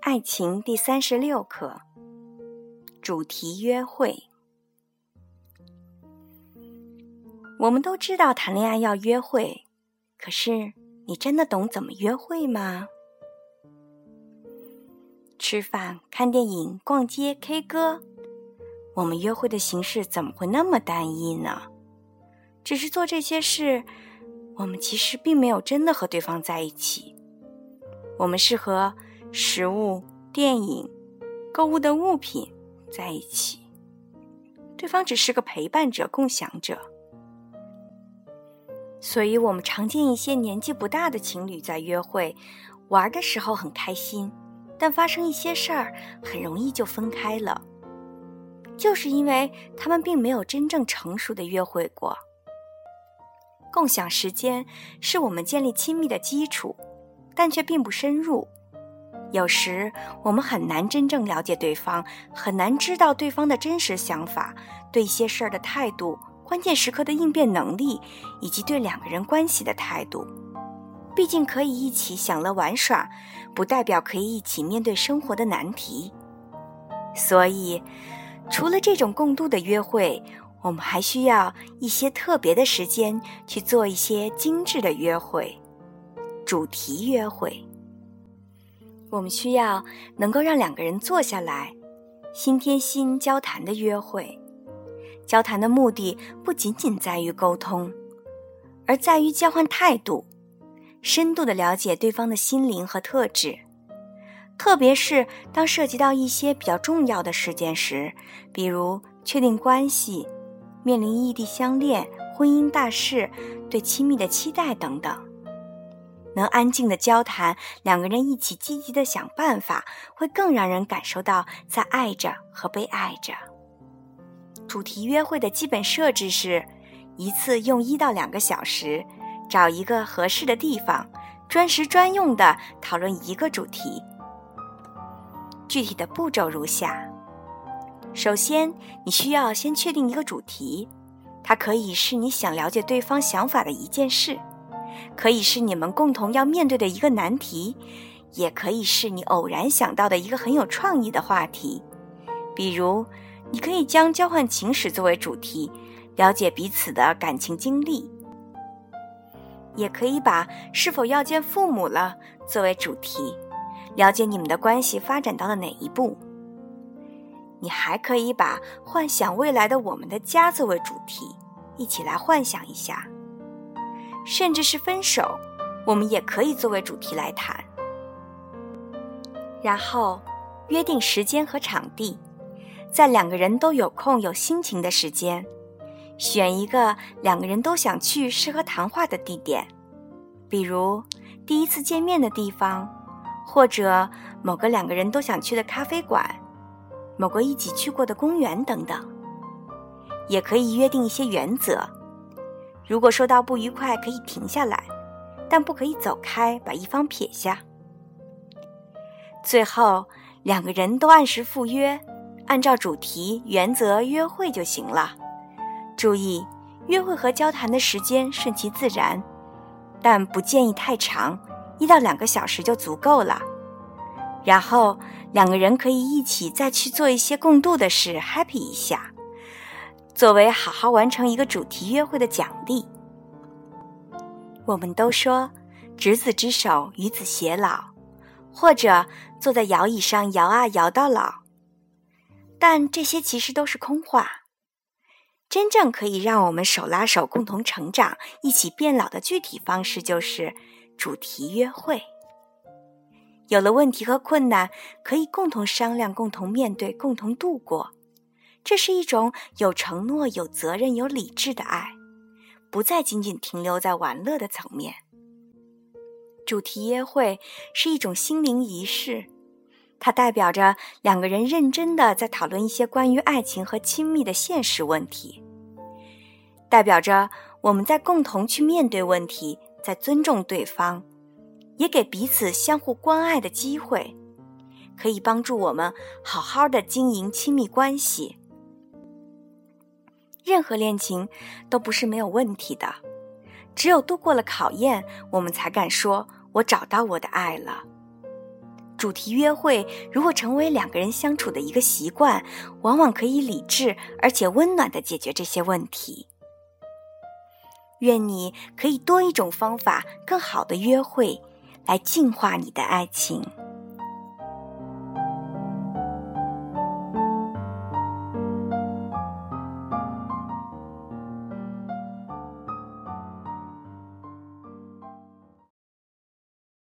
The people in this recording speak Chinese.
爱情第三十六课，主题约会。我们都知道谈恋爱要约会，可是你真的懂怎么约会吗？吃饭、看电影、逛街、K 歌，我们约会的形式怎么会那么单一呢？只是做这些事，我们其实并没有真的和对方在一起。我们是和。食物、电影、购物的物品在一起，对方只是个陪伴者、共享者。所以，我们常见一些年纪不大的情侣在约会玩的时候很开心，但发生一些事儿，很容易就分开了，就是因为他们并没有真正成熟的约会过。共享时间是我们建立亲密的基础，但却并不深入。有时我们很难真正了解对方，很难知道对方的真实想法、对一些事儿的态度、关键时刻的应变能力，以及对两个人关系的态度。毕竟可以一起享乐玩耍，不代表可以一起面对生活的难题。所以，除了这种共度的约会，我们还需要一些特别的时间去做一些精致的约会，主题约会。我们需要能够让两个人坐下来，心贴心交谈的约会。交谈的目的不仅仅在于沟通，而在于交换态度，深度的了解对方的心灵和特质。特别是当涉及到一些比较重要的事件时，比如确定关系、面临异地相恋、婚姻大事、对亲密的期待等等。能安静的交谈，两个人一起积极的想办法，会更让人感受到在爱着和被爱着。主题约会的基本设置是：一次用一到两个小时，找一个合适的地方，专时专用的讨论一个主题。具体的步骤如下：首先，你需要先确定一个主题，它可以是你想了解对方想法的一件事。可以是你们共同要面对的一个难题，也可以是你偶然想到的一个很有创意的话题。比如，你可以将交换情史作为主题，了解彼此的感情经历；也可以把是否要见父母了作为主题，了解你们的关系发展到了哪一步。你还可以把幻想未来的我们的家作为主题，一起来幻想一下。甚至是分手，我们也可以作为主题来谈。然后约定时间和场地，在两个人都有空有心情的时间，选一个两个人都想去、适合谈话的地点，比如第一次见面的地方，或者某个两个人都想去的咖啡馆，某个一起去过的公园等等。也可以约定一些原则。如果说到不愉快，可以停下来，但不可以走开，把一方撇下。最后，两个人都按时赴约，按照主题原则约会就行了。注意，约会和交谈的时间顺其自然，但不建议太长，一到两个小时就足够了。然后，两个人可以一起再去做一些共度的事，happy 一下。作为好好完成一个主题约会的奖励，我们都说“执子之手，与子偕老”，或者坐在摇椅上摇啊摇到老。但这些其实都是空话。真正可以让我们手拉手共同成长、一起变老的具体方式，就是主题约会。有了问题和困难，可以共同商量、共同面对、共同度过。这是一种有承诺、有责任、有理智的爱，不再仅仅停留在玩乐的层面。主题约会是一种心灵仪式，它代表着两个人认真的在讨论一些关于爱情和亲密的现实问题，代表着我们在共同去面对问题，在尊重对方，也给彼此相互关爱的机会，可以帮助我们好好的经营亲密关系。任何恋情都不是没有问题的，只有度过了考验，我们才敢说“我找到我的爱了”。主题约会如果成为两个人相处的一个习惯，往往可以理智而且温暖的解决这些问题。愿你可以多一种方法，更好的约会，来净化你的爱情。